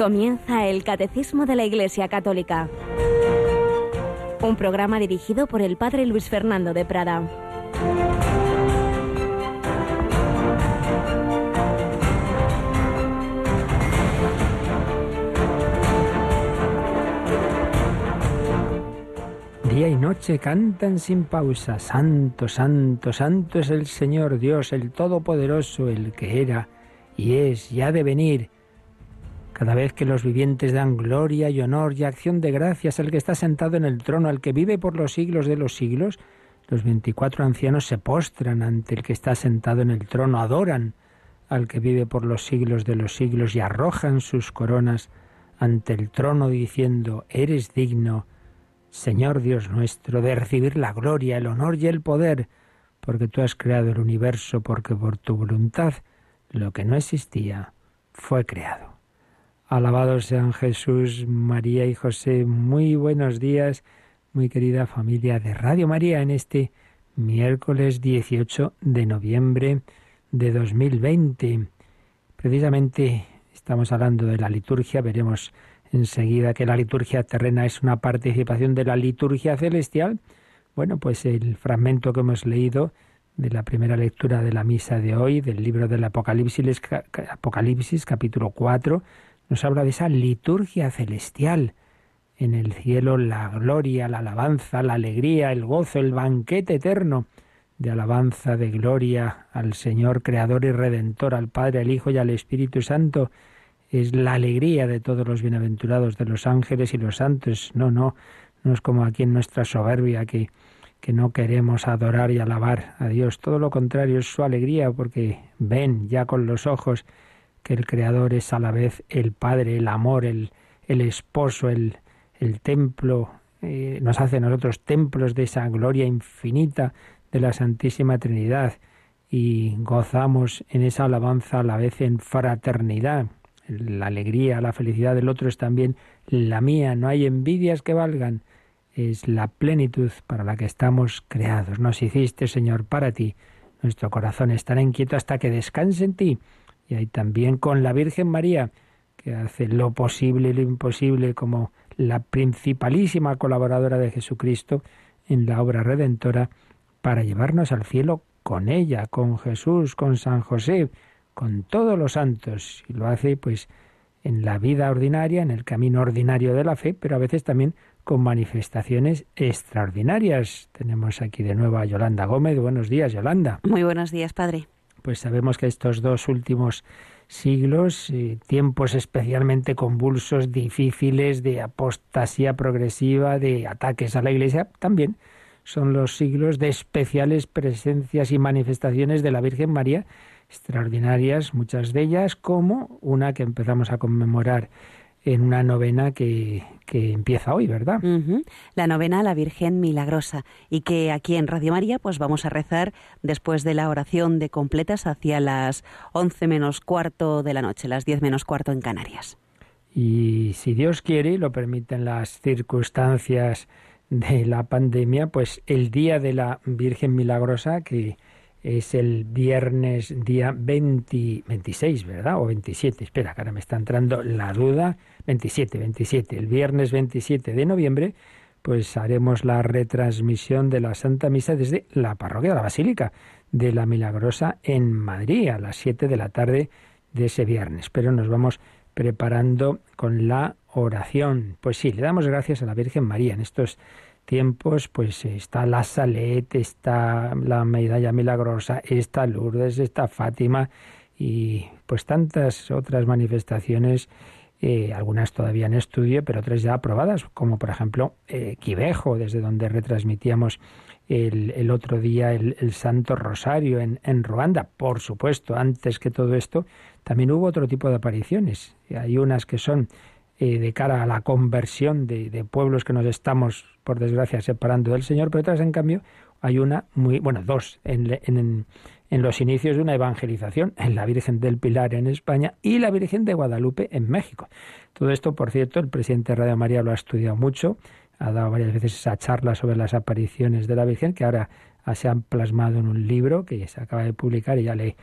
Comienza el Catecismo de la Iglesia Católica. Un programa dirigido por el Padre Luis Fernando de Prada. Día y noche cantan sin pausa, Santo, Santo, Santo es el Señor Dios, el Todopoderoso, el que era y es y ha de venir. Cada vez que los vivientes dan gloria y honor y acción de gracias al que está sentado en el trono, al que vive por los siglos de los siglos, los veinticuatro ancianos se postran ante el que está sentado en el trono, adoran al que vive por los siglos de los siglos y arrojan sus coronas ante el trono diciendo, eres digno, Señor Dios nuestro, de recibir la gloria, el honor y el poder, porque tú has creado el universo, porque por tu voluntad lo que no existía fue creado. Alabados sean Jesús, María y José. Muy buenos días, muy querida familia de Radio María, en este miércoles 18 de noviembre de 2020. Precisamente estamos hablando de la liturgia, veremos enseguida que la liturgia terrena es una participación de la liturgia celestial. Bueno, pues el fragmento que hemos leído de la primera lectura de la misa de hoy, del libro del Apocalipsis, Apocalipsis capítulo 4, nos habla de esa liturgia celestial. En el cielo la gloria, la alabanza, la alegría, el gozo, el banquete eterno de alabanza, de gloria al Señor Creador y Redentor, al Padre, al Hijo y al Espíritu Santo. Es la alegría de todos los bienaventurados, de los ángeles y los santos. No, no, no es como aquí en nuestra soberbia que, que no queremos adorar y alabar a Dios. Todo lo contrario es su alegría porque ven ya con los ojos que el Creador es a la vez el Padre, el amor, el, el esposo, el, el templo, eh, nos hace a nosotros templos de esa gloria infinita de la Santísima Trinidad y gozamos en esa alabanza a la vez en fraternidad. La alegría, la felicidad del otro es también la mía, no hay envidias que valgan, es la plenitud para la que estamos creados. Nos hiciste, Señor, para ti. Nuestro corazón estará inquieto hasta que descanse en ti y hay también con la Virgen María, que hace lo posible y lo imposible como la principalísima colaboradora de Jesucristo en la obra redentora para llevarnos al cielo con ella, con Jesús, con San José, con todos los santos. Y lo hace pues en la vida ordinaria, en el camino ordinario de la fe, pero a veces también con manifestaciones extraordinarias. Tenemos aquí de nuevo a Yolanda Gómez. Buenos días, Yolanda. Muy buenos días, padre pues sabemos que estos dos últimos siglos, eh, tiempos especialmente convulsos, difíciles, de apostasía progresiva, de ataques a la Iglesia, también son los siglos de especiales presencias y manifestaciones de la Virgen María, extraordinarias, muchas de ellas, como una que empezamos a conmemorar en una novena que, que empieza hoy, ¿verdad? La novena a la Virgen Milagrosa y que aquí en Radio María pues vamos a rezar después de la oración de completas hacia las once menos cuarto de la noche, las diez menos cuarto en Canarias. Y si Dios quiere y lo permiten las circunstancias de la pandemia, pues el día de la Virgen Milagrosa que es el viernes día 26, ¿verdad? O 27, espera, que ahora me está entrando la duda. 27, 27, el viernes 27 de noviembre, pues haremos la retransmisión de la Santa Misa desde la parroquia de la Basílica de la Milagrosa en Madrid a las 7 de la tarde de ese viernes. Pero nos vamos preparando con la oración. Pues sí, le damos gracias a la Virgen María en estos tiempos, pues está la Salete, está la Medalla Milagrosa, está Lourdes, está Fátima y pues tantas otras manifestaciones, eh, algunas todavía en estudio, pero otras ya aprobadas, como por ejemplo eh, Quivejo, desde donde retransmitíamos el, el otro día el, el, Santo Rosario en, en Ruanda. Por supuesto, antes que todo esto, también hubo otro tipo de apariciones. Hay unas que son eh, de cara a la conversión de, pueblos que nos estamos, por desgracia, separando del Señor, pero otras, en cambio, hay una muy, bueno, dos, en, en, en los inicios de una evangelización, en la Virgen del Pilar en España y la Virgen de Guadalupe en México. Todo esto, por cierto, el presidente Radio María lo ha estudiado mucho, ha dado varias veces esa charla sobre las apariciones de la Virgen, que ahora se han plasmado en un libro que se acaba de publicar y ya le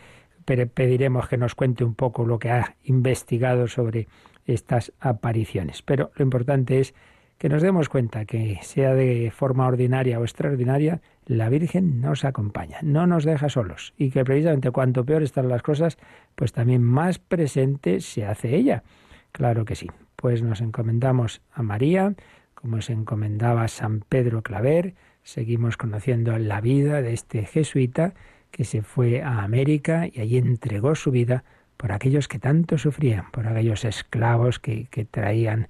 pediremos que nos cuente un poco lo que ha investigado sobre estas apariciones. Pero lo importante es que nos demos cuenta que sea de forma ordinaria o extraordinaria, la Virgen nos acompaña, no nos deja solos y que precisamente cuanto peor están las cosas, pues también más presente se hace ella. Claro que sí. Pues nos encomendamos a María, como se encomendaba San Pedro Claver, seguimos conociendo la vida de este jesuita que se fue a América y allí entregó su vida por aquellos que tanto sufrían, por aquellos esclavos que, traían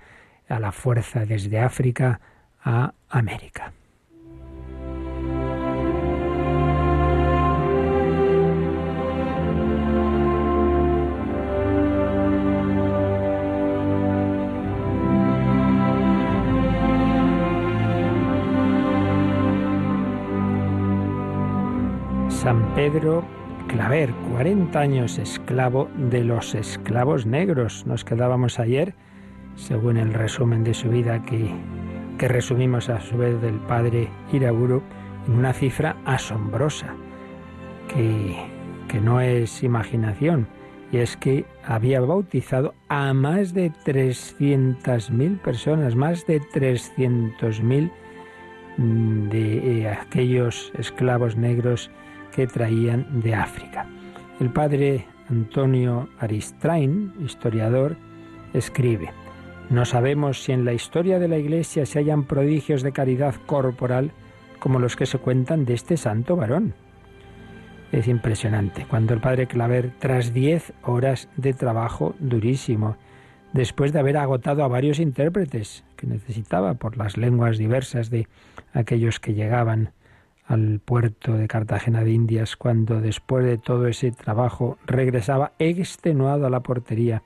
a la fuerza desde África a América. San Pedro Claver, 40 años esclavo de los esclavos negros. Nos quedábamos ayer según el resumen de su vida que, que resumimos a su vez del padre Iraburu, en una cifra asombrosa, que, que no es imaginación, y es que había bautizado a más de 300.000 personas, más de 300.000 de eh, aquellos esclavos negros que traían de África. El padre Antonio Aristrain, historiador, escribe, no sabemos si en la historia de la Iglesia se hallan prodigios de caridad corporal como los que se cuentan de este santo varón. Es impresionante. Cuando el padre Claver, tras diez horas de trabajo durísimo, después de haber agotado a varios intérpretes que necesitaba por las lenguas diversas de aquellos que llegaban al puerto de Cartagena de Indias, cuando después de todo ese trabajo regresaba extenuado a la portería,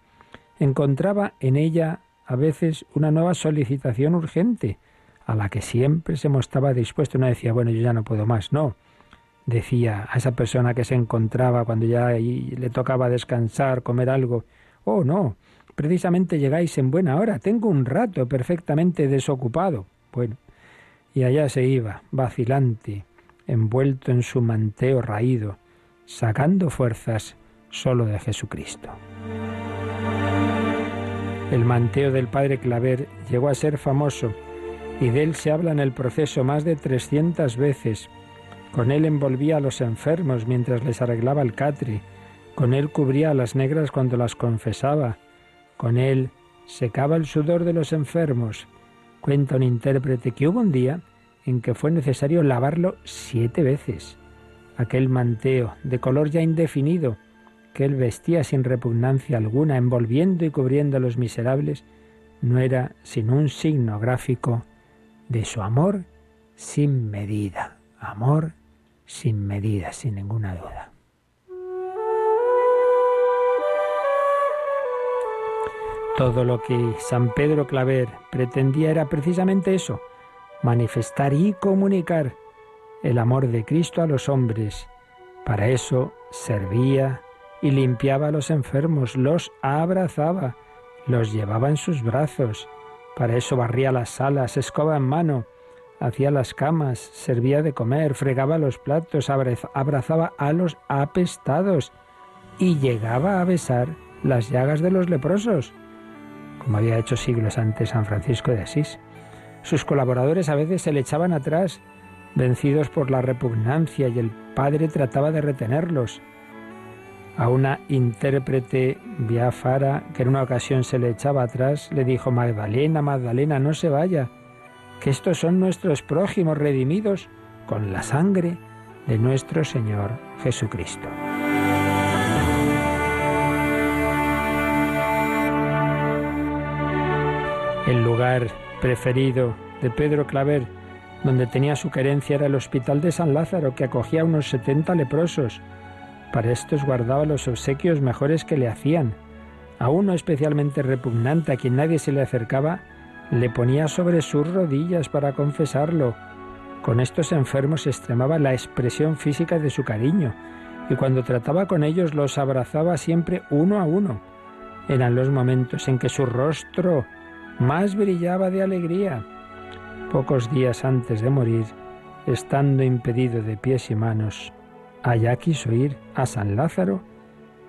encontraba en ella a veces una nueva solicitación urgente, a la que siempre se mostraba dispuesto. No decía, bueno, yo ya no puedo más, no. Decía a esa persona que se encontraba cuando ya le tocaba descansar, comer algo, oh, no, precisamente llegáis en buena hora, tengo un rato perfectamente desocupado. Bueno, y allá se iba, vacilante, envuelto en su manteo raído, sacando fuerzas solo de Jesucristo. El manteo del padre Claver llegó a ser famoso y de él se habla en el proceso más de 300 veces. Con él envolvía a los enfermos mientras les arreglaba el catre. Con él cubría a las negras cuando las confesaba. Con él secaba el sudor de los enfermos. Cuenta un intérprete que hubo un día en que fue necesario lavarlo siete veces. Aquel manteo, de color ya indefinido, que él vestía sin repugnancia alguna, envolviendo y cubriendo a los miserables, no era sino un signo gráfico de su amor sin medida, amor sin medida, sin ninguna duda. Todo lo que San Pedro Claver pretendía era precisamente eso, manifestar y comunicar el amor de Cristo a los hombres. Para eso servía, y limpiaba a los enfermos, los abrazaba, los llevaba en sus brazos. Para eso barría las salas, escoba en mano, hacía las camas, servía de comer, fregaba los platos, abrazaba a los apestados y llegaba a besar las llagas de los leprosos, como había hecho siglos antes San Francisco de Asís. Sus colaboradores a veces se le echaban atrás, vencidos por la repugnancia, y el padre trataba de retenerlos a una intérprete biafara que en una ocasión se le echaba atrás, le dijo, Magdalena, Magdalena, no se vaya, que estos son nuestros prójimos redimidos con la sangre de nuestro Señor Jesucristo. El lugar preferido de Pedro Claver, donde tenía su querencia, era el Hospital de San Lázaro, que acogía a unos 70 leprosos para estos guardaba los obsequios mejores que le hacían. A uno especialmente repugnante a quien nadie se le acercaba, le ponía sobre sus rodillas para confesarlo. Con estos enfermos extremaba la expresión física de su cariño, y cuando trataba con ellos los abrazaba siempre uno a uno. Eran los momentos en que su rostro más brillaba de alegría. Pocos días antes de morir, estando impedido de pies y manos, allá quiso ir a San Lázaro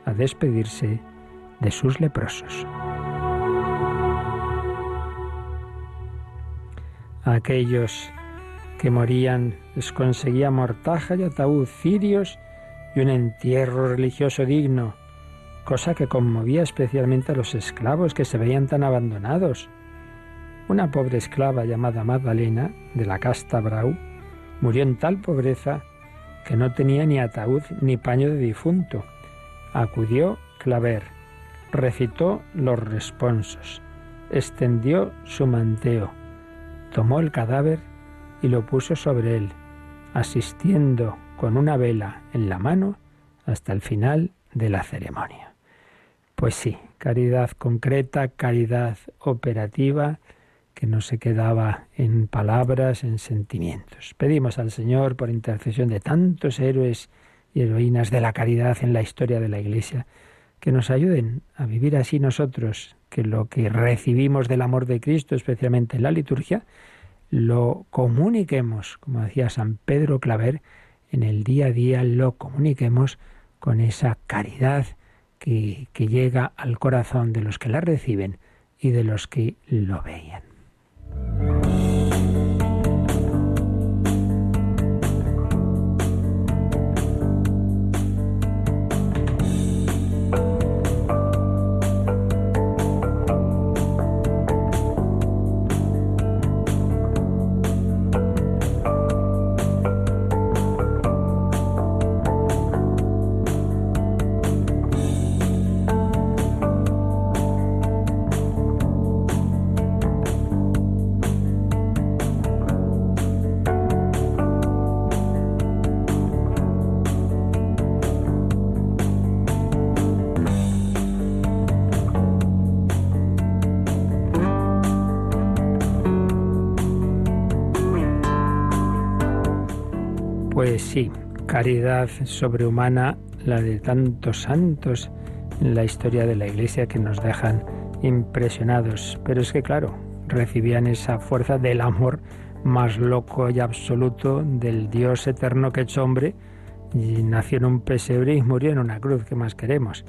a despedirse de sus leprosos. A aquellos que morían les conseguía mortaja y ataúd, cirios y un entierro religioso digno cosa que conmovía especialmente a los esclavos que se veían tan abandonados. Una pobre esclava llamada Magdalena, de la casta Brau, murió en tal pobreza que no tenía ni ataúd ni paño de difunto. Acudió Claver, recitó los responsos, extendió su manteo, tomó el cadáver y lo puso sobre él, asistiendo con una vela en la mano hasta el final de la ceremonia. Pues sí, caridad concreta, caridad operativa, que no se quedaba en palabras, en sentimientos. Pedimos al Señor, por intercesión de tantos héroes y heroínas de la caridad en la historia de la Iglesia, que nos ayuden a vivir así nosotros, que lo que recibimos del amor de Cristo, especialmente en la liturgia, lo comuniquemos, como decía San Pedro Claver, en el día a día lo comuniquemos con esa caridad que, llega al corazón de los que la reciben y de los que lo veían. Sí, caridad sobrehumana, la de tantos santos en la historia de la Iglesia que nos dejan impresionados. Pero es que, claro, recibían esa fuerza del amor más loco y absoluto del Dios eterno que hecho hombre y nació en un pesebre y murió en una cruz. ¿Qué más queremos?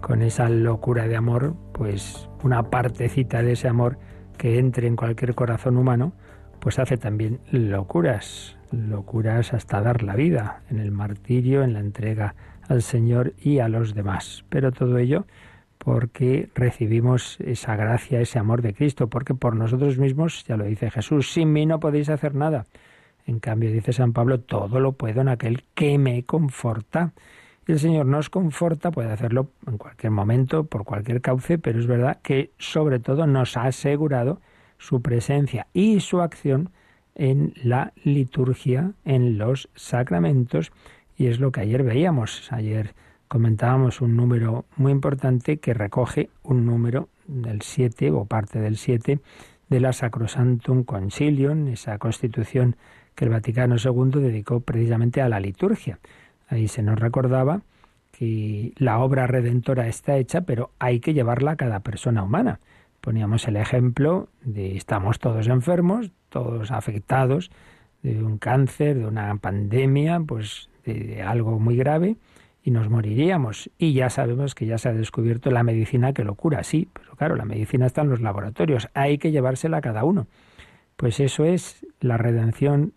Con esa locura de amor, pues una partecita de ese amor que entre en cualquier corazón humano, pues hace también locuras locuras hasta dar la vida en el martirio, en la entrega al Señor y a los demás. Pero todo ello porque recibimos esa gracia, ese amor de Cristo, porque por nosotros mismos, ya lo dice Jesús, sin mí no podéis hacer nada. En cambio, dice San Pablo, todo lo puedo en aquel que me conforta. Y el Señor nos conforta, puede hacerlo en cualquier momento, por cualquier cauce, pero es verdad que sobre todo nos ha asegurado su presencia y su acción en la liturgia, en los sacramentos, y es lo que ayer veíamos. Ayer comentábamos un número muy importante que recoge un número del 7 o parte del 7 de la Sacrosantum Concilium, esa constitución que el Vaticano II dedicó precisamente a la liturgia. Ahí se nos recordaba que la obra redentora está hecha, pero hay que llevarla a cada persona humana. Poníamos el ejemplo de estamos todos enfermos, todos afectados de un cáncer, de una pandemia, pues de algo muy grave y nos moriríamos. Y ya sabemos que ya se ha descubierto la medicina que lo cura, sí, pero claro, la medicina está en los laboratorios, hay que llevársela a cada uno. Pues eso es la redención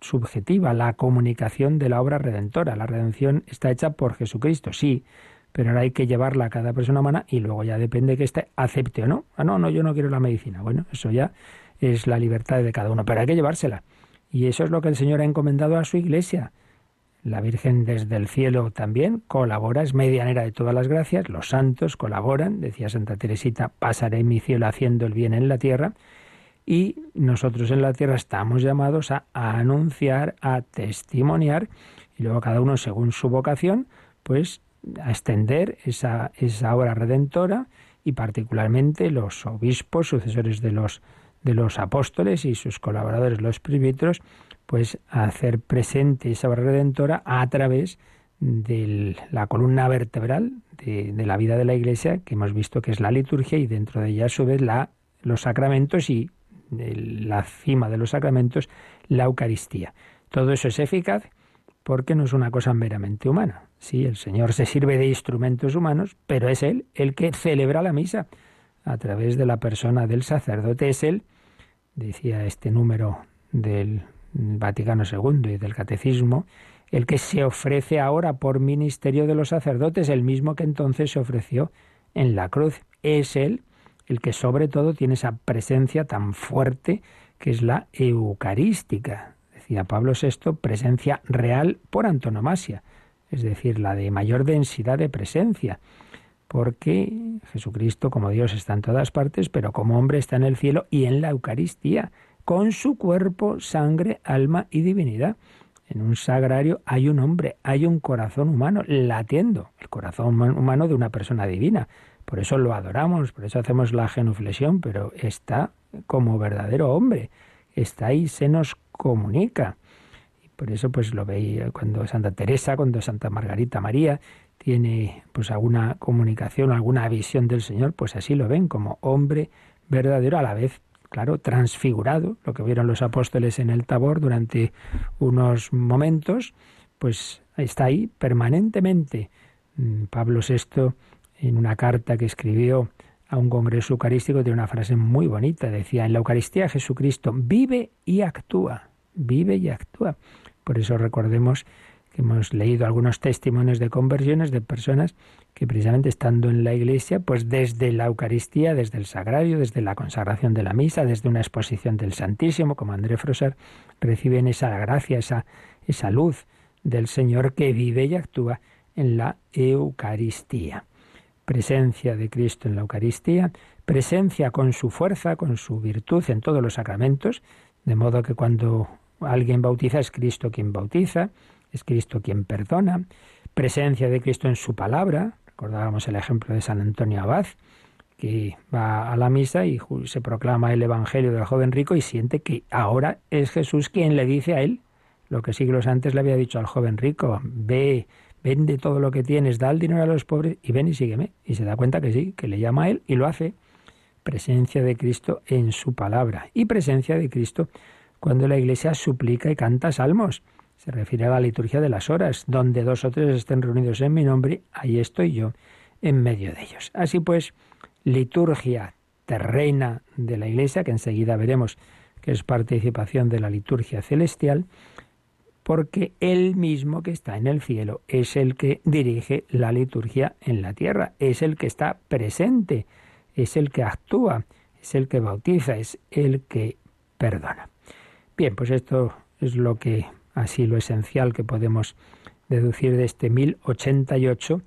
subjetiva, la comunicación de la obra redentora. La redención está hecha por Jesucristo, sí, pero ahora hay que llevarla a cada persona humana y luego ya depende que éste acepte o no. Ah, no, no, yo no quiero la medicina. Bueno, eso ya es la libertad de cada uno, pero hay que llevársela. Y eso es lo que el Señor ha encomendado a su iglesia. La Virgen desde el cielo también colabora, es medianera de todas las gracias, los santos colaboran, decía Santa Teresita, pasaré mi cielo haciendo el bien en la tierra, y nosotros en la tierra estamos llamados a, anunciar, a testimoniar, y luego cada uno según su vocación, pues a extender esa, esa obra redentora, y particularmente los obispos, sucesores de los de los apóstoles y sus colaboradores, los presbíteros, pues hacer presente esa obra redentora a través de la columna vertebral de, la vida de la Iglesia, que hemos visto que es la liturgia y dentro de ella a su vez la, los sacramentos y la cima de los sacramentos, la Eucaristía. Todo eso es eficaz porque no es una cosa meramente humana. Sí, el Señor se sirve de instrumentos humanos, pero es Él el que celebra la misa a través de la persona del sacerdote. Es Él decía este número del Vaticano II y del Catecismo, el que se ofrece ahora por ministerio de los sacerdotes, el mismo que entonces se ofreció en la cruz. Es Él el que sobre todo tiene esa presencia tan fuerte que es la eucarística. Decía Pablo VI, presencia real por antonomasia, es decir, la de mayor densidad de presencia, porque Jesucristo como Dios está en todas partes, pero como hombre está en el cielo y en la Eucaristía, con su cuerpo, sangre, alma y divinidad. En un sagrario hay un hombre, hay un corazón humano latiendo, el corazón humano de una persona divina. Por eso lo adoramos, por eso hacemos la genuflexión, pero está como verdadero hombre, está ahí, se nos comunica. Y por eso pues lo veía cuando Santa Teresa, cuando Santa Margarita María tiene pues alguna comunicación, alguna visión del Señor, pues así lo ven como hombre verdadero a la vez claro, transfigurado, lo que vieron los apóstoles en el Tabor durante unos momentos, pues está ahí permanentemente. Mm, Pablo VI, en una carta que escribió a un congreso eucarístico, tiene una frase muy bonita. Decía, en la Eucaristía Jesucristo vive y actúa, vive y actúa. Por eso recordemos hemos leído algunos testimonios de conversiones de personas que precisamente estando en la iglesia, pues desde la Eucaristía, desde el sagrario, desde la consagración de la misa, desde una exposición del Santísimo, como André Froser, reciben esa gracia, esa, esa luz del Señor que vive y actúa en la Eucaristía. Presencia de Cristo en la Eucaristía, presencia con su fuerza, con su virtud en todos los sacramentos, de modo que cuando alguien bautiza es Cristo quien bautiza, es Cristo quien perdona, presencia de Cristo en su palabra, recordábamos el ejemplo de San Antonio Abad, que va a la misa y se proclama el Evangelio del joven rico y siente que ahora es Jesús quien le dice a él lo que siglos antes le había dicho al joven rico, ve, vende todo lo que tienes, da el dinero a los pobres y ven y sígueme. Y se da cuenta que sí, que le llama a él y lo hace. Presencia de Cristo en su palabra y presencia de Cristo cuando la iglesia suplica y canta salmos. Se refiere a la liturgia de las horas, donde dos o tres estén reunidos en mi nombre, ahí estoy yo en medio de ellos. Así pues, liturgia terrena de la Iglesia, que enseguida veremos que es participación de la liturgia celestial, porque Él mismo que está en el cielo es el que dirige la liturgia en la tierra, es el que está presente, es el que actúa, es el que bautiza, es el que perdona. Bien, pues esto es lo que así lo esencial que podemos deducir de este 1088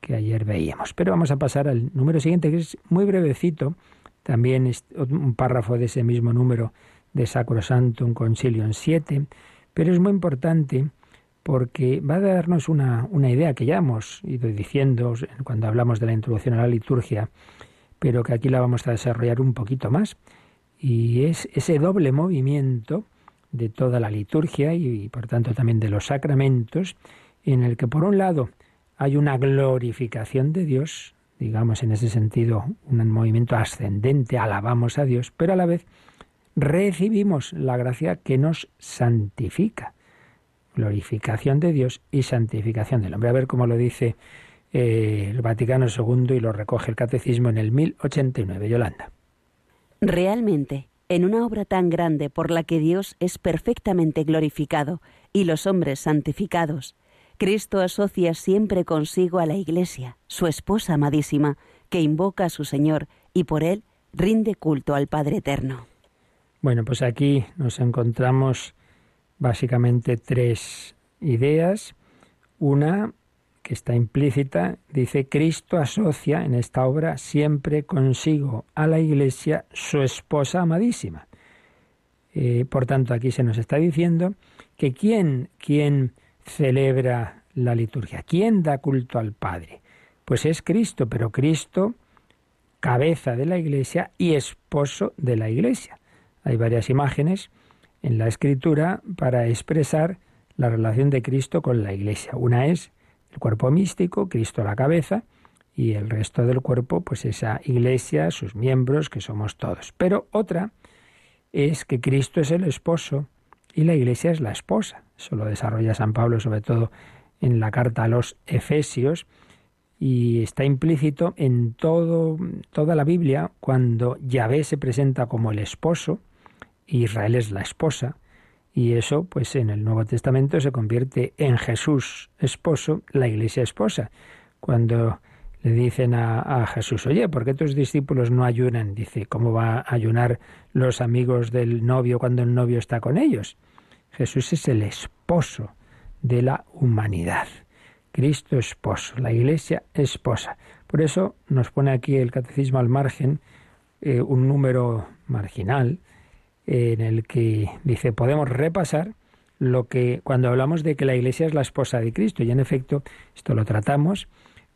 que ayer veíamos. Pero vamos a pasar al número siguiente, que es muy brevecito, también es un párrafo de ese mismo número de Sacrosantum Concilium 7, pero es muy importante porque va a darnos una, una idea que ya hemos ido diciendo cuando hablamos de la introducción a la liturgia, pero que aquí la vamos a desarrollar un poquito más, y es ese doble movimiento de toda la liturgia y, por tanto también de los sacramentos, en el que por un lado hay una glorificación de Dios, digamos en ese sentido un movimiento ascendente, alabamos a Dios, pero a la vez recibimos la gracia que nos santifica. Glorificación de Dios y santificación del hombre. A ver cómo lo dice eh, el Vaticano II y lo recoge el Catecismo en el 1089. Yolanda. Realmente, en una obra tan grande por la que Dios es perfectamente glorificado y los hombres santificados, Cristo asocia siempre consigo a la Iglesia, su esposa amadísima, que invoca a su Señor y por él rinde culto al Padre Eterno. Bueno, pues aquí nos encontramos básicamente tres ideas. Una que está implícita, dice, Cristo asocia en esta obra siempre consigo a la Iglesia su esposa amadísima. Eh, por tanto, aquí se nos está diciendo que quién, quién celebra la liturgia, quién da culto al Padre. Pues es Cristo, pero Cristo, cabeza de la Iglesia y esposo de la Iglesia. Hay varias imágenes en la Escritura para expresar la relación de Cristo con la Iglesia. Una es el cuerpo místico, Cristo la cabeza, y el resto del cuerpo, pues esa iglesia, sus miembros, que somos todos. Pero otra es que Cristo es el esposo y la iglesia es la esposa. Eso lo desarrolla San Pablo sobre todo en la carta a los Efesios y está implícito en todo, toda la Biblia cuando Yahvé se presenta como el esposo, Israel es la esposa, y eso, pues en el Nuevo Testamento se convierte en Jesús esposo, la iglesia esposa. Cuando le dicen a, Jesús, oye, ¿por qué tus discípulos no ayunan? Dice, ¿cómo va a ayunar los amigos del novio cuando el novio está con ellos? Jesús es el esposo de la humanidad. Cristo esposo, la iglesia esposa. Por eso nos pone aquí el catecismo al margen eh, un número marginal en el que dice podemos repasar lo que cuando hablamos de que la Iglesia es la esposa de Cristo y en efecto esto lo tratamos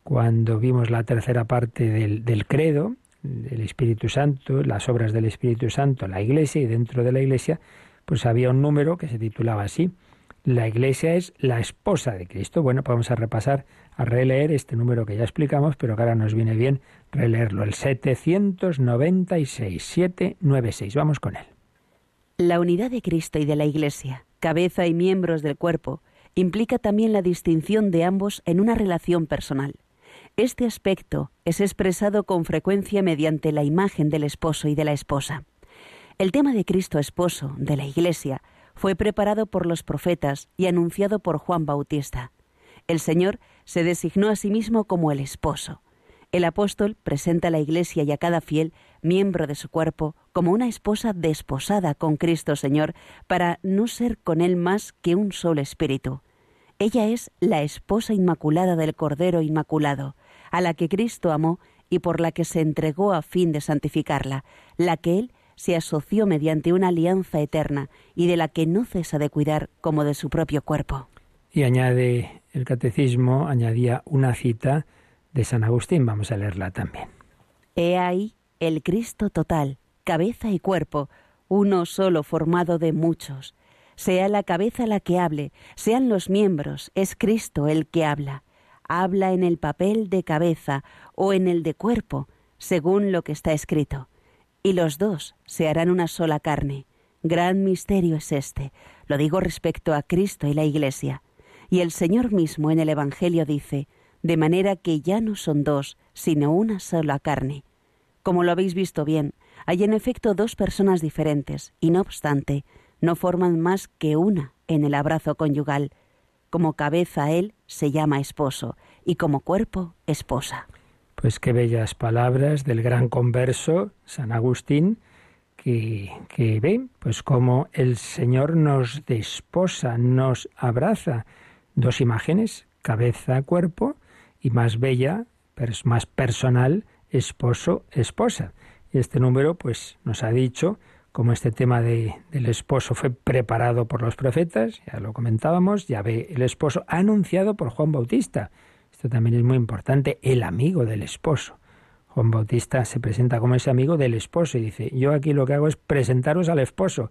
cuando vimos la tercera parte del, credo del Espíritu Santo, las obras del Espíritu Santo, la Iglesia y dentro de la Iglesia pues había un número que se titulaba así la Iglesia es la esposa de Cristo. Bueno, pues vamos a repasar, a releer este número que ya explicamos, pero que ahora nos viene bien releerlo, el 796, 796. Vamos con él. La unidad de Cristo y de la Iglesia, cabeza y miembros del cuerpo, implica también la distinción de ambos en una relación personal. Este aspecto es expresado con frecuencia mediante la imagen del esposo y de la esposa. El tema de Cristo esposo, de la Iglesia, fue preparado por los profetas y anunciado por Juan Bautista. El Señor se designó a sí mismo como el esposo. El apóstol presenta a la Iglesia y a cada fiel, miembro de su cuerpo, como una esposa desposada con Cristo Señor, para no ser con Él más que un solo espíritu. Ella es la esposa inmaculada del Cordero Inmaculado, a la que Cristo amó y por la que se entregó a fin de santificarla, la que Él se asoció mediante una alianza eterna y de la que no cesa de cuidar como de su propio cuerpo. Y añade el catecismo, añadía una cita de San Agustín. Vamos a leerla también. He ahí el Cristo total, cabeza y cuerpo, uno solo formado de muchos. Sea la cabeza la que hable, sean los miembros, es Cristo el que habla. Habla en el papel de cabeza o en el de cuerpo, según lo que está escrito. Y los dos se harán una sola carne. Gran misterio es este. Lo digo respecto a Cristo y la Iglesia. Y el Señor mismo en el Evangelio dice, de manera que ya no son dos, sino una sola carne. Como lo habéis visto bien, hay en efecto dos personas diferentes, y no obstante, no forman más que una en el abrazo conyugal. Como cabeza él se llama esposo, y como cuerpo esposa. Pues qué bellas palabras del gran converso, San Agustín, que, que ve, pues cómo el Señor nos desposa, nos abraza. Dos imágenes, cabeza, cuerpo, y más bella, más personal, esposo, esposa. Y este número, pues, nos ha dicho como este tema de, del esposo fue preparado por los profetas, ya lo comentábamos, ya ve el esposo anunciado por Juan Bautista. Esto también es muy importante, el amigo del esposo. Juan Bautista se presenta como ese amigo del esposo y dice, yo aquí lo que hago es presentaros al esposo,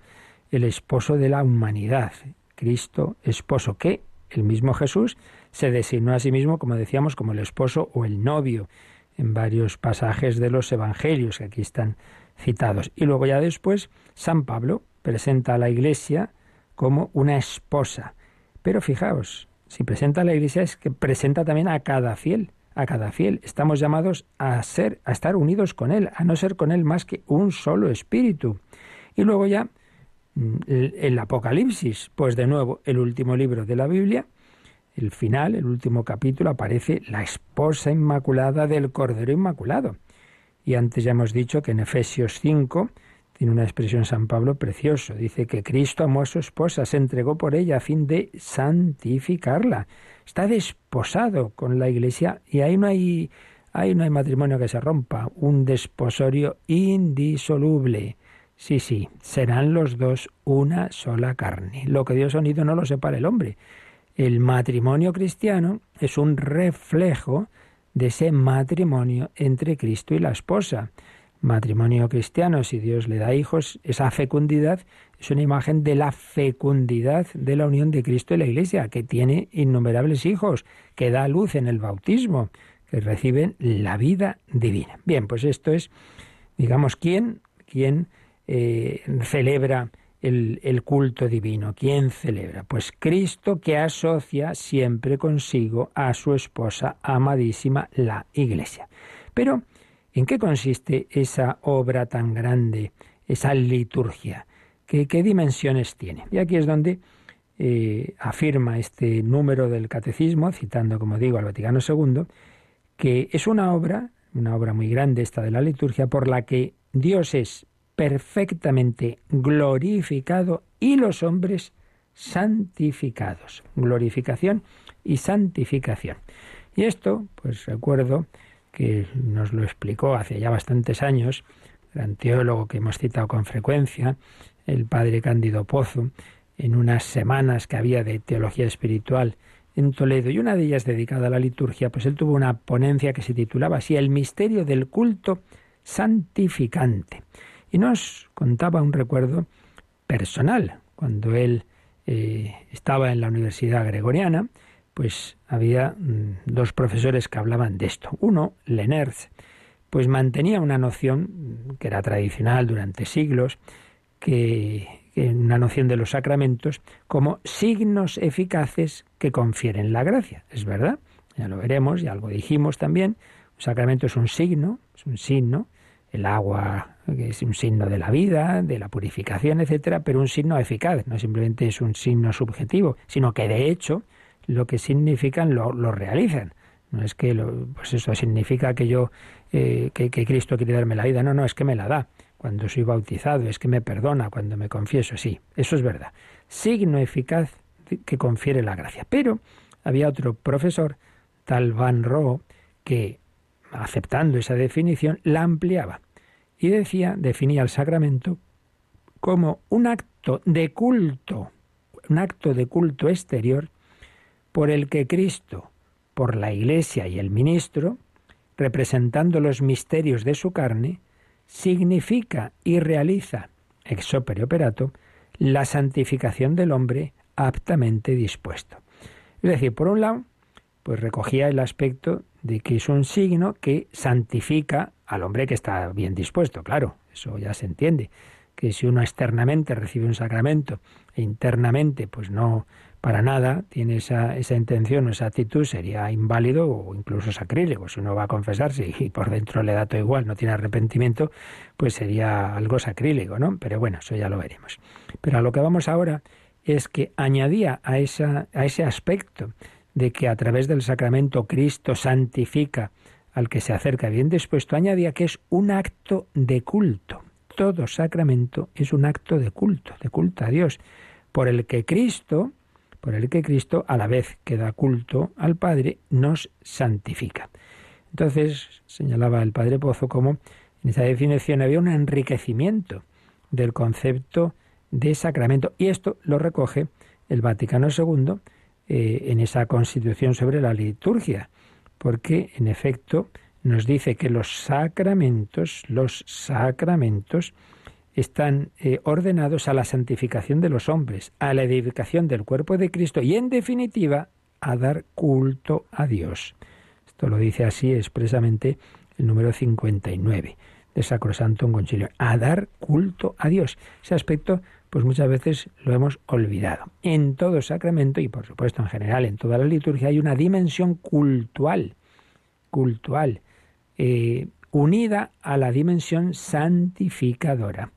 el esposo de la humanidad, Cristo esposo, que el mismo Jesús se designó a sí mismo, como decíamos, como el esposo o el novio en varios pasajes de los evangelios que aquí están citados. Y luego ya después San Pablo presenta a la Iglesia como una esposa. Pero fijaos, si presenta a la Iglesia es que presenta también a cada fiel, a cada fiel. Estamos llamados a ser, a estar unidos con él, a no ser con él más que un solo espíritu. Y luego ya mm, el Apocalipsis, pues de nuevo el último libro de la Biblia, el final, el último capítulo, aparece la esposa inmaculada del Cordero Inmaculado. Y antes ya hemos dicho que en Efesios 5 tiene una expresión San Pablo precioso. Dice que Cristo amó a su esposa, se entregó por ella a fin de santificarla. Está desposado con la iglesia y ahí no hay, ahí no hay matrimonio que se rompa, un desposorio indisoluble. Sí, sí, serán los dos una sola carne. Lo que Dios ha unido no lo separa el hombre. El matrimonio cristiano es un reflejo de ese matrimonio entre Cristo y la esposa. Matrimonio cristiano, si Dios le da hijos, esa fecundidad es una imagen de la fecundidad de la unión de Cristo y la Iglesia, que tiene innumerables hijos, que da luz en el bautismo, que reciben la vida divina. Bien, pues esto es, digamos, quién, quién eh, celebra el, culto divino. ¿Quién celebra? Pues Cristo que asocia siempre consigo a su esposa amadísima, la Iglesia. Pero, ¿en qué consiste esa obra tan grande, esa liturgia? ¿Qué, dimensiones tiene? Y aquí es donde eh, afirma este número del catecismo, citando, como digo, al Vaticano II, que es una obra, una obra muy grande esta de la liturgia, por la que Dios es perfectamente glorificado y los hombres santificados. Glorificación y santificación. Y esto, pues recuerdo que nos lo explicó hace ya bastantes años, gran teólogo que hemos citado con frecuencia, el padre Cándido Pozo, en unas semanas que había de teología espiritual en Toledo, y una de ellas dedicada a la liturgia, pues él tuvo una ponencia que se titulaba así El misterio del culto santificante. Y nos contaba un recuerdo personal, cuando él eh, estaba en la Universidad Gregoriana, pues había mm, dos profesores que hablaban de esto. Uno, Lenertz, pues mantenía una noción que era tradicional durante siglos, que, una noción de los sacramentos como signos eficaces que confieren la gracia. Es verdad, ya lo veremos, ya algo dijimos también. Un sacramento es un signo, es un signo. El agua es un signo de la vida, de la purificación, etcétera, pero un signo eficaz, no simplemente es un signo subjetivo, sino que de hecho lo que significan lo, lo realizan. No es que lo, pues eso significa que yo eh, que, que Cristo quiere darme la vida, no, no, es que me la da cuando soy bautizado, es que me perdona cuando me confieso, sí, eso es verdad. Signo eficaz que confiere la gracia. Pero había otro profesor, tal Van Roo, que, aceptando esa definición, la ampliaba y decía, definía el sacramento como un acto de culto, un acto de culto exterior por el que Cristo, por la Iglesia y el ministro, representando los misterios de su carne, significa y realiza, ex opere operato, la santificación del hombre aptamente dispuesto. Es decir, por un lado, pues recogía el aspecto de que es un signo que santifica al hombre que está bien dispuesto, claro, eso ya se entiende, que si uno externamente recibe un sacramento e internamente pues no para nada tiene esa, esa intención o esa actitud, sería inválido o incluso sacrílego. Si uno va a confesarse y por dentro le da todo igual, no tiene arrepentimiento, pues sería algo sacrílego, ¿no? Pero bueno, eso ya lo veremos. Pero a lo que vamos ahora es que añadía a, esa, a ese aspecto de que a través del sacramento Cristo santifica al que se acerca bien dispuesto, añadía que es un acto de culto. Todo sacramento es un acto de culto, de culto a Dios, por el que Cristo, por el que Cristo, a la vez que da culto al Padre, nos santifica. Entonces, señalaba el Padre Pozo como en esa definición había un enriquecimiento del concepto de sacramento. Y esto lo recoge el Vaticano II eh, en esa constitución sobre la liturgia, porque en efecto nos dice que los sacramentos, los sacramentos, están eh, ordenados a la santificación de los hombres, a la edificación del cuerpo de Cristo y, en definitiva, a dar culto a Dios. Esto lo dice así expresamente el número 59 de Sacrosanto Concilio, a dar culto a Dios. Ese aspecto, pues muchas veces lo hemos olvidado. En todo sacramento y por supuesto en general en toda la liturgia hay una dimensión cultual, cultual, eh, unida a la dimensión santificadora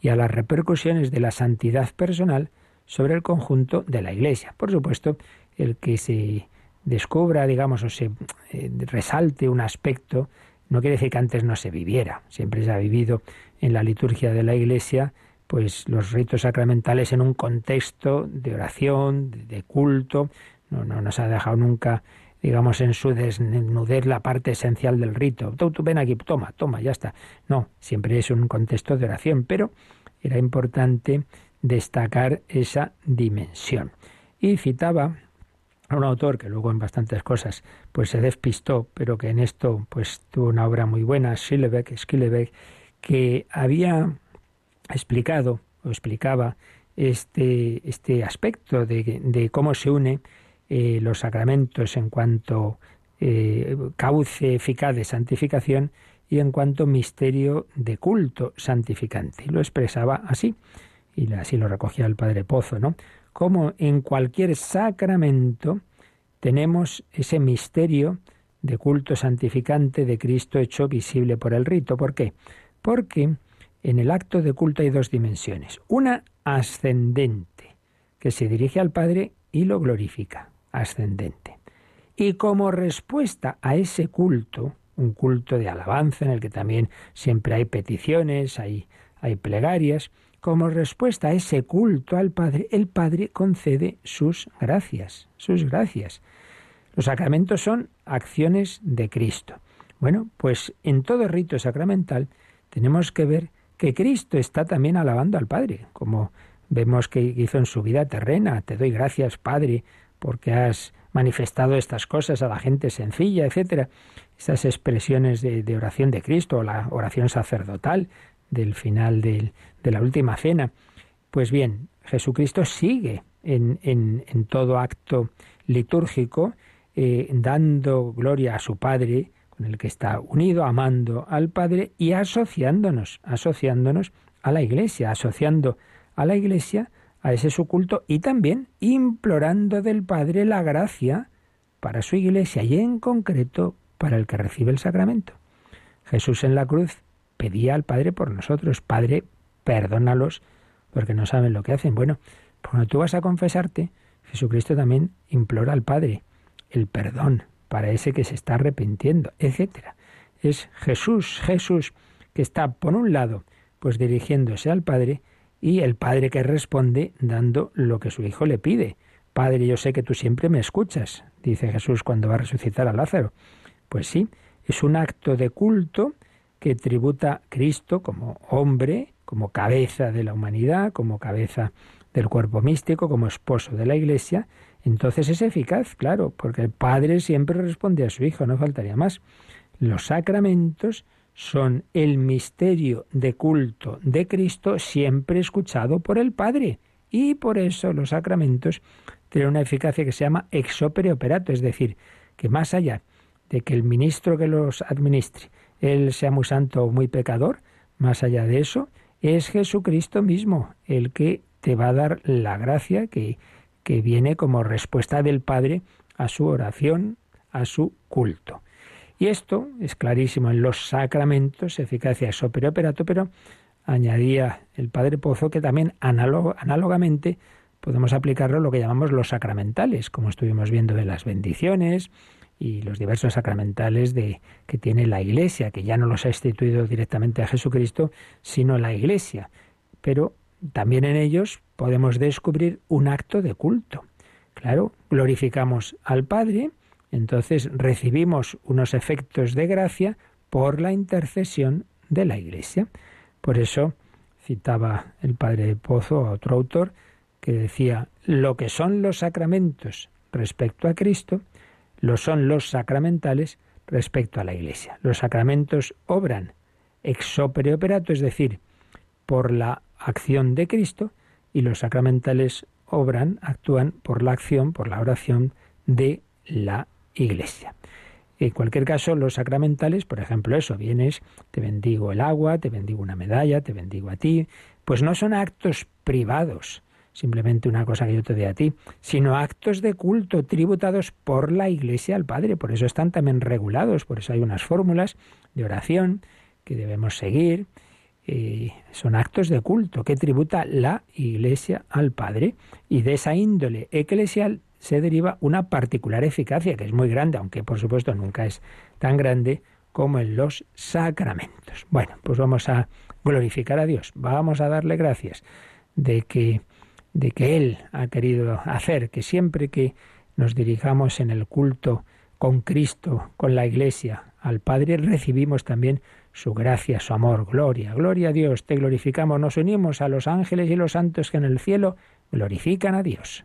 y a las repercusiones de la santidad personal sobre el conjunto de la Iglesia. Por supuesto, el que se descubra, digamos, o se eh, resalte un aspecto, no quiere decir que antes no se viviera. Siempre se ha vivido en la liturgia de la Iglesia, pues los ritos sacramentales en un contexto de oración, de, culto. No, no nos ha dejado nunca digamos, en su desnudez la parte esencial del rito. Tú, tú ven aquí, toma, toma, ya está. No, siempre es un contexto de oración, pero era importante destacar esa dimensión. Y citaba a un autor que luego en bastantes cosas pues se despistó, pero que en esto pues tuvo una obra muy buena, Schillebeck, que había explicado o explicaba este, este aspecto de, de cómo se une eh, los sacramentos en cuanto eh, cauce eficaz de santificación y en cuanto misterio de culto santificante. Lo expresaba así, y así lo recogía el Padre Pozo, ¿no? Como en cualquier sacramento tenemos ese misterio de culto santificante de Cristo hecho visible por el rito. ¿Por qué? Porque en el acto de culto hay dos dimensiones. Una ascendente, que se dirige al Padre y lo glorifica, ascendente. Y como respuesta a ese culto, un culto de alabanza en el que también siempre hay peticiones, hay, hay plegarias, como respuesta a ese culto al Padre, el Padre concede sus gracias, sus gracias. Los sacramentos son acciones de Cristo. Bueno, pues en todo rito sacramental tenemos que ver que Cristo está también alabando al Padre, como vemos que hizo en su vida terrena. Te doy gracias, Padre, porque has manifestado estas cosas a la gente sencilla, etcétera. Estas expresiones de, oración de Cristo, o la oración sacerdotal del final de la última cena. Pues bien, Jesucristo sigue en, en, todo acto litúrgico eh, dando gloria a su Padre, con el que está unido, amando al Padre y asociándonos, asociándonos a la Iglesia, asociando a la Iglesia a ese su culto y también implorando del Padre la gracia para su Iglesia y en concreto para el que recibe el sacramento. Jesús en la cruz pedía al Padre por nosotros, Padre, perdónalos porque no saben lo que hacen. Bueno, cuando tú vas a confesarte, Jesucristo también implora al Padre el perdón, para ese que se está arrepintiendo, etcétera. Es Jesús, Jesús que está por un lado pues dirigiéndose al Padre y el Padre que responde dando lo que su hijo le pide. Padre, yo sé que tú siempre me escuchas, dice Jesús cuando va a resucitar a Lázaro. Pues sí, es un acto de culto que tributa Cristo como hombre, como cabeza de la humanidad, como cabeza del cuerpo místico, como esposo de la Iglesia, entonces es eficaz, claro, porque el Padre siempre responde a su Hijo, no faltaría más. Los sacramentos son el misterio de culto de Cristo siempre escuchado por el Padre. Y por eso los sacramentos tienen una eficacia que se llama ex opere operato, es decir, que más allá de que el ministro que los administre, él sea muy santo o muy pecador, más allá de eso, es Jesucristo mismo el que te va a dar la gracia que que viene como respuesta del Padre a su oración, a su culto. Y esto es clarísimo en los sacramentos, eficacia sopere operato, pero añadía el Padre Pozo que también análogamente podemos aplicarlo a lo que llamamos los sacramentales, como estuvimos viendo de las bendiciones y los diversos sacramentales de, que tiene la Iglesia, que ya no los ha instituido directamente a Jesucristo, sino la Iglesia. Pero también en ellos podemos descubrir un acto de culto. Claro, glorificamos al Padre, entonces recibimos unos efectos de gracia por la intercesión de la Iglesia. Por eso citaba el padre Pozo a otro autor que decía, lo que son los sacramentos respecto a Cristo, lo son los sacramentales respecto a la Iglesia. Los sacramentos obran ex opere operato, es decir, por la acción de Cristo, y los sacramentales obran, actúan por la acción, por la oración de la Iglesia. En cualquier caso, los sacramentales, por ejemplo, eso, vienes, te bendigo el agua, te bendigo una medalla, te bendigo a ti, pues no son actos privados, simplemente una cosa que yo te dé a ti, sino actos de culto tributados por la Iglesia al Padre. Por eso están también regulados, por eso hay unas fórmulas de oración que debemos seguir eh, son actos de culto que tributa la Iglesia al Padre y de esa índole eclesial se deriva una particular eficacia que es muy grande, aunque por supuesto nunca es tan grande como en los sacramentos. Bueno, pues vamos a glorificar a Dios, vamos a darle gracias de que de que él ha querido hacer que siempre que nos dirijamos en el culto con Cristo, con la Iglesia, al Padre, recibimos también su gracia, su amor, gloria, gloria a Dios, te glorificamos, nos unimos a los ángeles y los santos que en el cielo glorifican a Dios.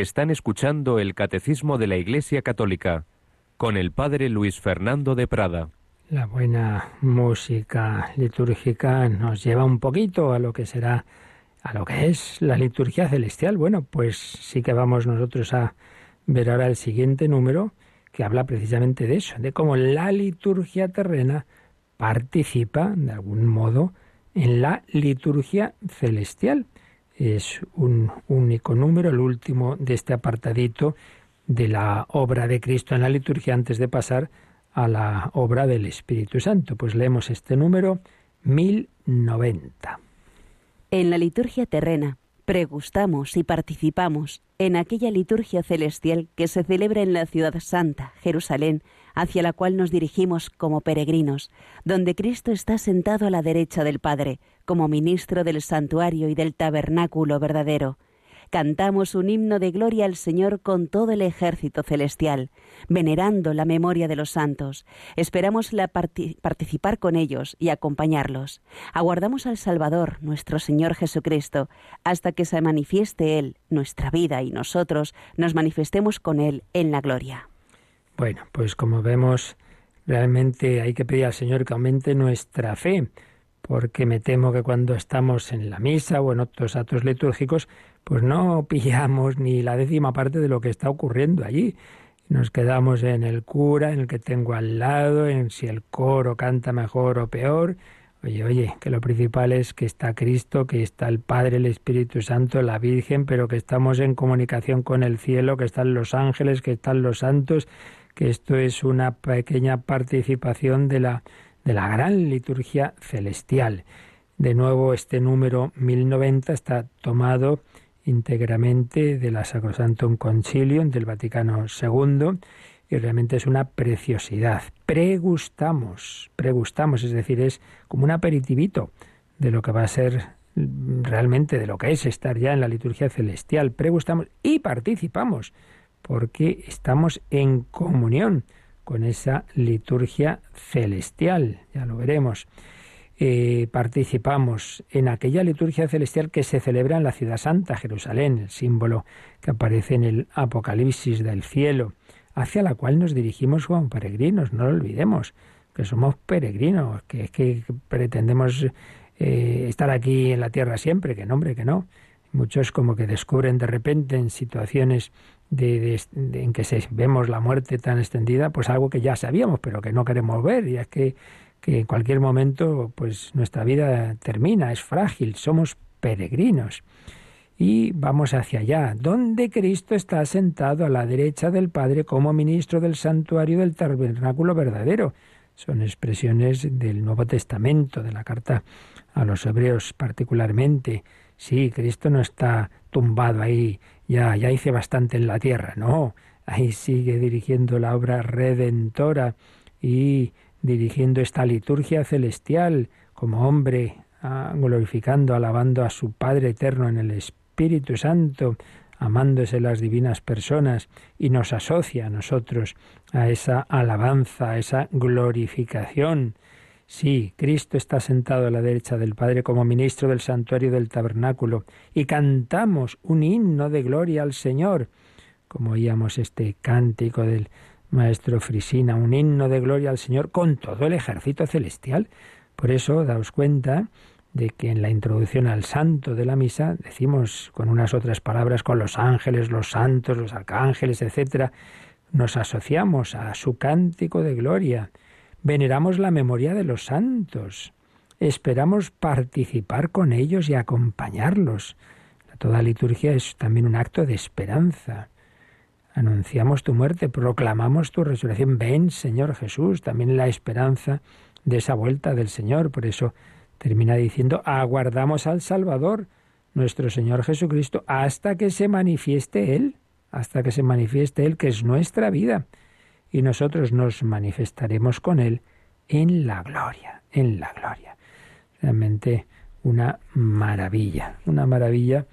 Están escuchando el Catecismo de la Iglesia Católica con el Padre Luis Fernando de Prada. La buena música litúrgica nos lleva un poquito a lo que será, a lo que es la liturgia celestial. Bueno, pues sí que vamos nosotros a ver ahora el siguiente número que habla precisamente de eso, de cómo la liturgia terrena participa de algún modo en la liturgia celestial. Es un único número, el último de este apartadito de la obra de Cristo en la liturgia antes de pasar a la obra del Espíritu Santo. Pues leemos este número 1090. En la liturgia terrena pregustamos y participamos en aquella liturgia celestial que se celebra en la ciudad santa, Jerusalén, hacia la cual nos dirigimos como peregrinos, donde Cristo está sentado a la derecha del Padre, como ministro del santuario y del tabernáculo verdadero cantamos un himno de gloria al Señor con todo el ejército celestial, venerando la memoria de los santos. Esperamos participar con ellos y acompañarlos. Aguardamos al Salvador, nuestro Señor Jesucristo, hasta que se manifieste Él, nuestra vida y nosotros nos manifestemos con Él en la gloria. Bueno, pues como vemos, realmente hay que pedir al Señor que aumente nuestra fe porque me temo que cuando estamos en la misa o en otros actos litúrgicos, pues no pillamos ni la décima parte de lo que está ocurriendo allí. Nos quedamos en el cura, en el que tengo al lado, en si el coro canta mejor o peor. Oye, oye, que lo principal es que está Cristo, que está el Padre, el Espíritu Santo, la Virgen, pero que estamos en comunicación con el cielo, que están los ángeles, que están los santos, que esto es una pequeña participación de la de la gran liturgia celestial. De nuevo, este número 1090 está tomado íntegramente de la Sacrosantum Concilium del Vaticano II y realmente es una preciosidad. Pregustamos, pregustamos, es decir, es como un aperitivito de lo que va a ser realmente, de lo que es estar ya en la liturgia celestial. Pregustamos y participamos porque estamos en comunión con esa liturgia celestial, ya lo veremos. Eh, participamos en aquella liturgia celestial que se celebra en la ciudad santa, Jerusalén, el símbolo que aparece en el Apocalipsis del cielo, hacia la cual nos dirigimos como peregrinos, no lo olvidemos, que somos peregrinos, que es que pretendemos eh, estar aquí en la tierra siempre, que no, que no. Muchos como que descubren de repente en situaciones de, en que se, vemos la muerte tan extendida, pues algo que ya sabíamos, pero que no queremos ver, y es que, que en cualquier momento pues nuestra vida termina, es frágil, somos peregrinos. Y vamos hacia allá, donde Cristo está sentado a la derecha del Padre como ministro del santuario del tabernáculo verdadero. Son expresiones del Nuevo Testamento, de la carta a los hebreos particularmente. Sí, Cristo no está tumbado ahí ya, ya hice bastante en la tierra. No, ahí sigue dirigiendo la obra redentora y dirigiendo esta liturgia celestial como hombre, ah, glorificando, alabando a su Padre eterno en el Espíritu Santo, amándose las divinas personas y nos asocia a nosotros a esa alabanza, a esa glorificación. Sí, Cristo está sentado a la derecha del Padre como ministro del santuario del tabernáculo y cantamos un himno de gloria al Señor, como oíamos este cántico del maestro Frisina, un himno de gloria al Señor con todo el ejército celestial. Por eso, daos cuenta de que en la introducción al santo de la misa decimos con unas otras palabras con los ángeles, los santos, los arcángeles, etcétera, nos asociamos a su cántico de gloria Veneramos la memoria de los santos. Esperamos participar con ellos y acompañarlos. Toda liturgia es también un acto de esperanza. Anunciamos tu muerte, proclamamos tu resurrección. Ven, Señor Jesús, también la esperanza de esa vuelta del Señor. Por eso termina diciendo, aguardamos al Salvador, nuestro Señor Jesucristo, hasta que se manifieste Él, hasta que se manifieste Él, que es nuestra vida y nosotros nos manifestaremos con Él en la gloria, en la gloria. Realmente una maravilla, una maravilla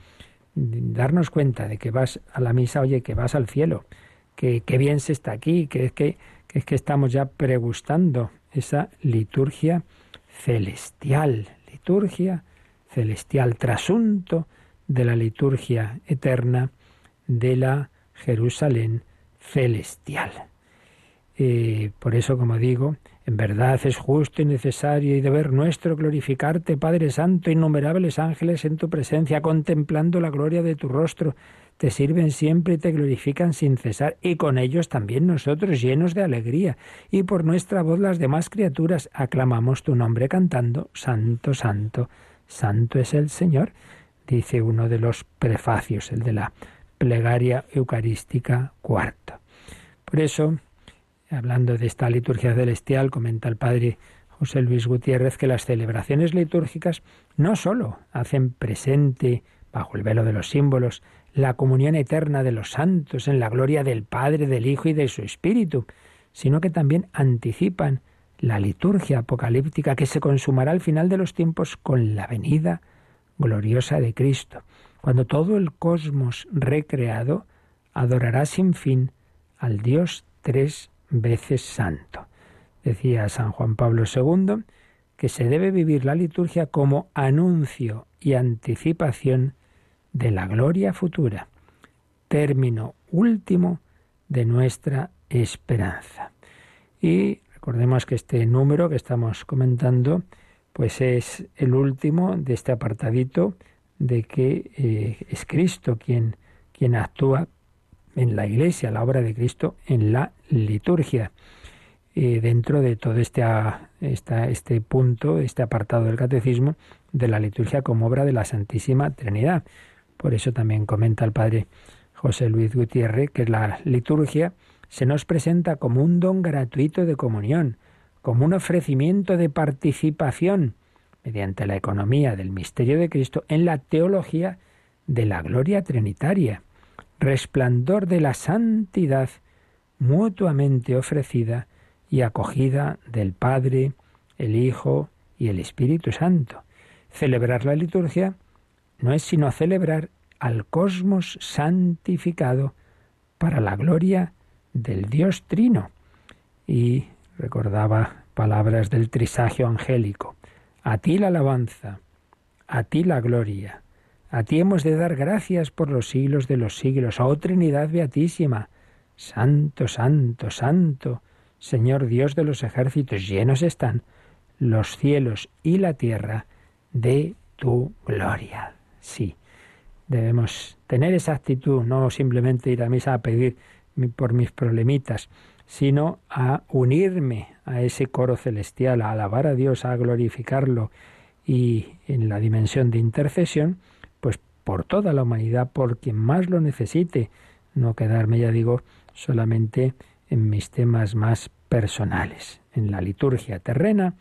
darnos cuenta de que vas a la misa, oye, que vas al cielo, que, bien se está aquí, que es que, que es que estamos ya pregustando esa liturgia celestial, liturgia celestial, trasunto de la liturgia eterna de la Jerusalén celestial. Y por eso, como digo, en verdad es justo y necesario y deber nuestro glorificarte, Padre Santo, innumerables ángeles en tu presencia, contemplando la gloria de tu rostro, te sirven siempre y te glorifican sin cesar, y con ellos también nosotros, llenos de alegría, y por nuestra voz las demás criaturas aclamamos tu nombre cantando, Santo, Santo, Santo es el Señor, dice uno de los prefacios, el de la plegaria eucarística cuarto. Por eso, hablando de esta liturgia celestial, comenta el padre José Luis Gutiérrez que las celebraciones litúrgicas no sólo hacen presente, bajo el velo de los símbolos, la comunión eterna de los santos en la gloria del Padre, del Hijo y de su Espíritu, sino que también anticipan la liturgia apocalíptica que se consumará al final de los tiempos con la venida gloriosa de Cristo, cuando todo el cosmos recreado adorará sin fin al Dios tres veces santo. Decía San Juan Pablo II que se debe vivir la liturgia como anuncio y anticipación de la gloria futura, término último de nuestra esperanza. Y recordemos que este número que estamos comentando, pues es el último de este apartadito de que eh, es Cristo quien, quien actúa en la Iglesia, la obra de Cristo en la liturgia. y dentro de todo este, este punto, este apartado del catecismo, de la liturgia como obra de la Santísima Trinidad. Por eso también comenta el padre José Luis Gutiérrez que la liturgia se nos presenta como un don gratuito de comunión, como un ofrecimiento de participación mediante la economía del misterio de Cristo en la teología de la gloria trinitaria, resplandor de la santidad mutuamente ofrecida y acogida del Padre, el Hijo y el Espíritu Santo. Celebrar la liturgia no es sino celebrar al cosmos santificado para la gloria del Dios Trino. Y recordaba palabras del trisagio angélico. A ti la alabanza, a ti la gloria, a ti hemos de dar gracias por los siglos de los siglos, oh Trinidad Beatísima. Santo, santo, santo, Señor Dios de los ejércitos, llenos están los cielos y la tierra de tu gloria sí. Debemos tener esa actitud, no simplemente ir a misa a pedir por mis problemitas, sino a unirme a ese coro celestial, a alabar a Dios, a glorificarlo y en la dimensión de intercesión, por toda la humanidad, por quien más lo necesite, no quedarme, ya digo, solamente en mis temas más personales. En la liturgia terrena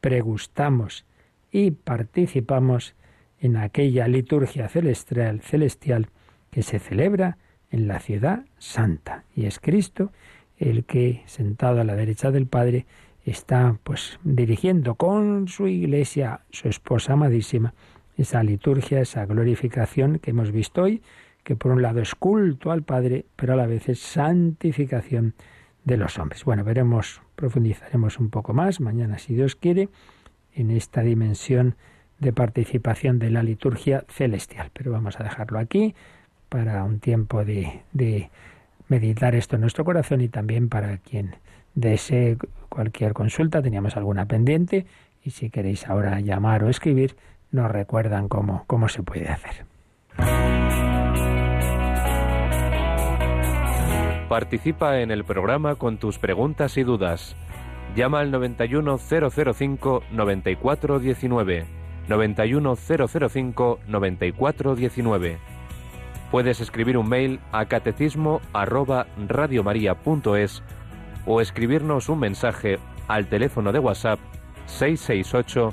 pregustamos y participamos en aquella liturgia celestial, celestial que se celebra en la ciudad santa. Y es Cristo el que, sentado a la derecha del Padre, está pues dirigiendo con su iglesia, su esposa amadísima, esa liturgia, esa glorificación que hemos visto hoy, que por un lado es culto al Padre, pero a la vez es santificación de los hombres. Bueno, veremos, profundizaremos un poco más mañana, si Dios quiere, en esta dimensión de participación de la liturgia celestial. Pero vamos a dejarlo aquí para un tiempo de, de meditar esto en nuestro corazón y también para quien desee cualquier consulta, teníamos alguna pendiente y si queréis ahora llamar o escribir, nos recuerdan cómo, cómo se puede hacer. Participa en el programa con tus preguntas y dudas. Llama al 91005 9419 91005 9419. Puedes escribir un mail a catecismo radiomaria.es o escribirnos un mensaje al teléfono de WhatsApp 668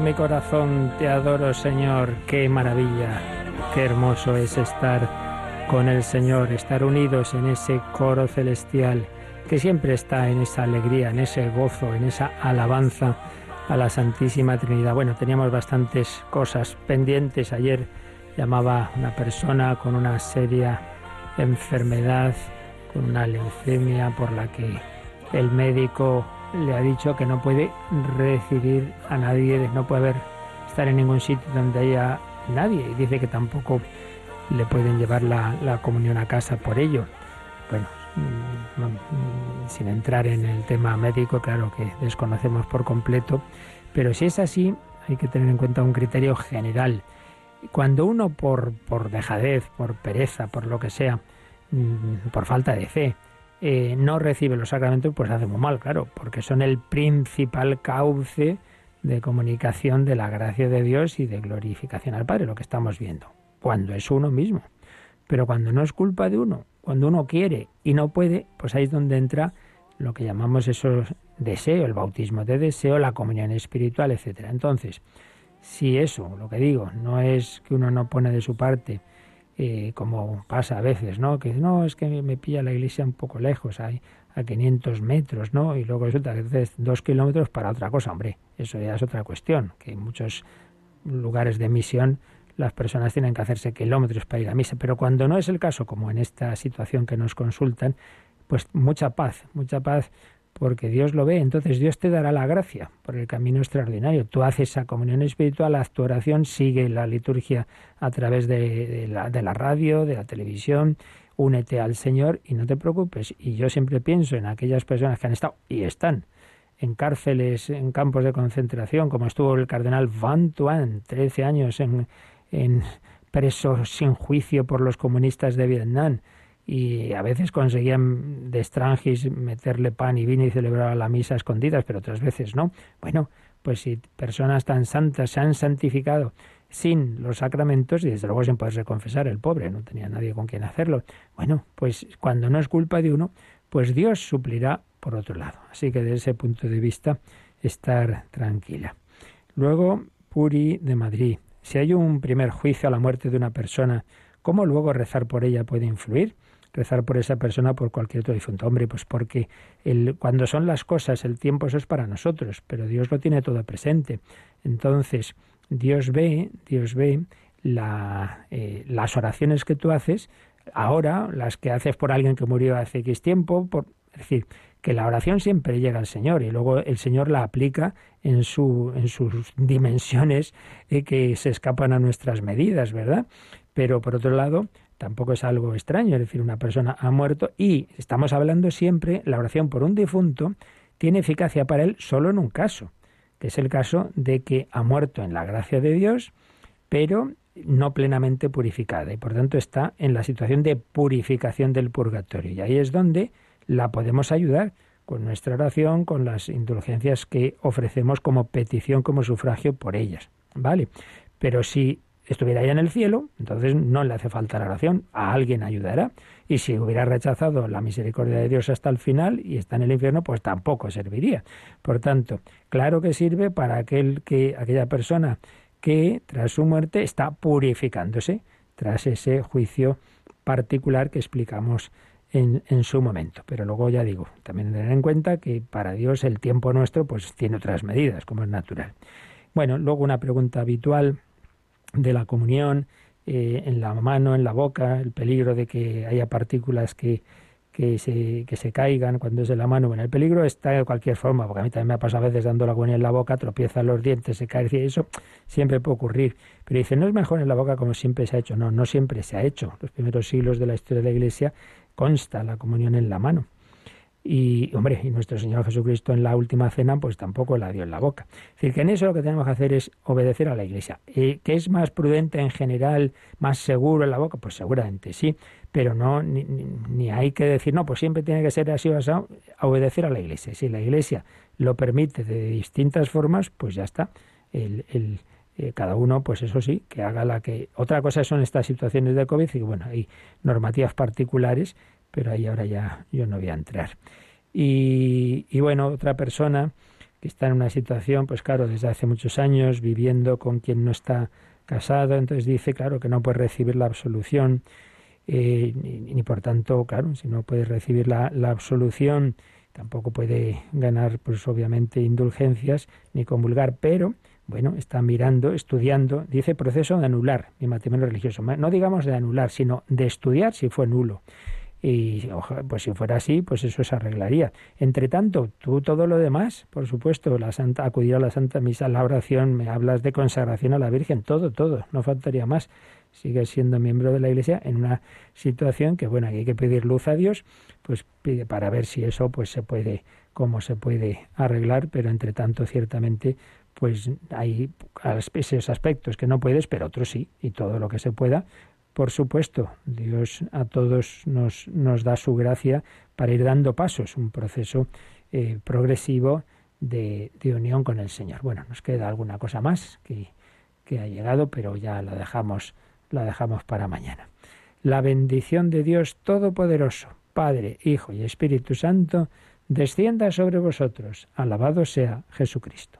mi corazón te adoro, Señor. Qué maravilla, qué hermoso es estar con el Señor, estar unidos en ese coro celestial que siempre está en esa alegría, en ese gozo, en esa alabanza a la Santísima Trinidad. Bueno, teníamos bastantes cosas pendientes. Ayer llamaba una persona con una seria enfermedad, con una leucemia por la que el médico le ha dicho que no puede recibir a nadie, no puede haber, estar en ningún sitio donde haya nadie. Y dice que tampoco le pueden llevar la, la comunión a casa por ello. Bueno, mm, mm, sin entrar en el tema médico, claro que desconocemos por completo, pero si es así, hay que tener en cuenta un criterio general. Cuando uno por, por dejadez, por pereza, por lo que sea, mm, por falta de fe, eh, no recibe los sacramentos, pues hace muy mal, claro, porque son el principal cauce de comunicación de la gracia de Dios y de glorificación al Padre, lo que estamos viendo, cuando es uno mismo. Pero cuando no es culpa de uno, cuando uno quiere y no puede, pues ahí es donde entra lo que llamamos esos deseo, el bautismo de deseo, la comunión espiritual, etcétera. Entonces, si eso, lo que digo, no es que uno no pone de su parte, eh, como pasa a veces, ¿no? Que no, es que me pilla la iglesia un poco lejos, hay a 500 metros, ¿no? Y luego resulta que haces dos kilómetros para otra cosa, hombre, eso ya es otra cuestión, que en muchos lugares de misión las personas tienen que hacerse kilómetros para ir a misa, pero cuando no es el caso, como en esta situación que nos consultan, pues mucha paz, mucha paz porque Dios lo ve, entonces Dios te dará la gracia por el camino extraordinario. Tú haces esa comunión espiritual, haz tu oración, sigue la liturgia a través de, la, radio, de la televisión, únete al Señor y no te preocupes. Y yo siempre pienso en aquellas personas que han estado y están en cárceles, en campos de concentración, como estuvo el cardenal Van Tuan, 13 años en, en preso sin juicio por los comunistas de Vietnam y a veces conseguían de extranjis meterle pan y vino y celebrar la misa escondidas, pero otras veces no. Bueno, pues si personas tan santas se han santificado sin los sacramentos y desde luego sin poderse confesar, el pobre no tenía nadie con quien hacerlo. Bueno, pues cuando no es culpa de uno, pues Dios suplirá por otro lado. Así que desde ese punto de vista, estar tranquila. Luego, Puri de Madrid. Si hay un primer juicio a la muerte de una persona, ¿cómo luego rezar por ella puede influir? Rezar por esa persona por cualquier otro difunto. Hombre, pues porque el, cuando son las cosas, el tiempo eso es para nosotros, pero Dios lo tiene todo presente. Entonces, Dios ve, Dios ve la, eh, las oraciones que tú haces, ahora, las que haces por alguien que murió hace X tiempo, por, es decir, que la oración siempre llega al Señor y luego el Señor la aplica en, su, en sus dimensiones eh, que se escapan a nuestras medidas, ¿verdad? Pero por otro lado, tampoco es algo extraño, es decir, una persona ha muerto y estamos hablando siempre, la oración por un difunto tiene eficacia para él solo en un caso, que es el caso de que ha muerto en la gracia de Dios, pero no plenamente purificada y por tanto está en la situación de purificación del purgatorio. Y ahí es donde la podemos ayudar con nuestra oración, con las indulgencias que ofrecemos como petición, como sufragio por ellas. ¿Vale? Pero si estuviera ya en el cielo, entonces no le hace falta la oración, a alguien ayudará. Y si hubiera rechazado la misericordia de Dios hasta el final y está en el infierno, pues tampoco serviría. Por tanto, claro que sirve para aquel que, aquella persona que tras su muerte está purificándose, tras ese juicio particular que explicamos en, en, su momento. Pero luego ya digo, también tener en cuenta que para Dios el tiempo nuestro pues tiene otras medidas, como es natural. Bueno, luego una pregunta habitual de la comunión, eh, en la mano, en la boca, el peligro de que haya partículas que, que, se, que se caigan cuando es de la mano. Bueno, el peligro está de cualquier forma, porque a mí también me ha pasado a veces dando la comunión en la boca, tropiezan los dientes, se cae, y eso siempre puede ocurrir. Pero dice, no es mejor en la boca como siempre se ha hecho. No, no siempre se ha hecho. Los primeros siglos de la historia de la Iglesia consta la comunión en la mano. Y, hombre, y nuestro Señor Jesucristo en la última cena, pues tampoco la dio en la boca. Es decir, que en eso lo que tenemos que hacer es obedecer a la Iglesia. ¿Y ¿Que es más prudente en general, más seguro en la boca? Pues seguramente sí, pero no, ni, hay que decir, no, pues siempre tiene que ser así o así, obedecer a la Iglesia. Si la Iglesia lo permite de distintas formas, pues ya está. El, el, eh, cada uno, pues eso sí, que haga la que... Otra cosa son estas situaciones de COVID y bueno, hay normativas particulares pero ahí ahora ya yo no voy a entrar. Y, y bueno, otra persona que está en una situación, pues claro, desde hace muchos años viviendo con quien no está casado, entonces dice, claro, que no puede recibir la absolución, eh, ni, por tanto, claro, si no puede recibir la, la, absolución, tampoco puede ganar, pues obviamente, indulgencias ni comulgar, pero bueno, está mirando, estudiando, dice proceso de anular mi matrimonio religioso, no digamos de anular, sino de estudiar si fue nulo y pues si fuera así, pues eso se arreglaría. Entre tanto, tú todo lo demás, por supuesto, la santa, acudir a la Santa Misa, la oración, me hablas de consagración a la Virgen, todo, todo, no faltaría más. Sigues siendo miembro de la Iglesia en una situación que, bueno, hay que pedir luz a Dios, pues pide para ver si eso pues se puede, cómo se puede arreglar, pero entre tanto, ciertamente, pues hay esos aspectos que no puedes, pero otros sí, y todo lo que se pueda, por supuesto, Dios a todos nos, nos da su gracia para ir dando pasos, un proceso eh, progresivo de, de, unión con el Señor. Bueno, nos queda alguna cosa más que, que ha llegado, pero ya la dejamos, la dejamos para mañana. La bendición de Dios Todopoderoso, Padre, Hijo y Espíritu Santo, descienda sobre vosotros. Alabado sea Jesucristo.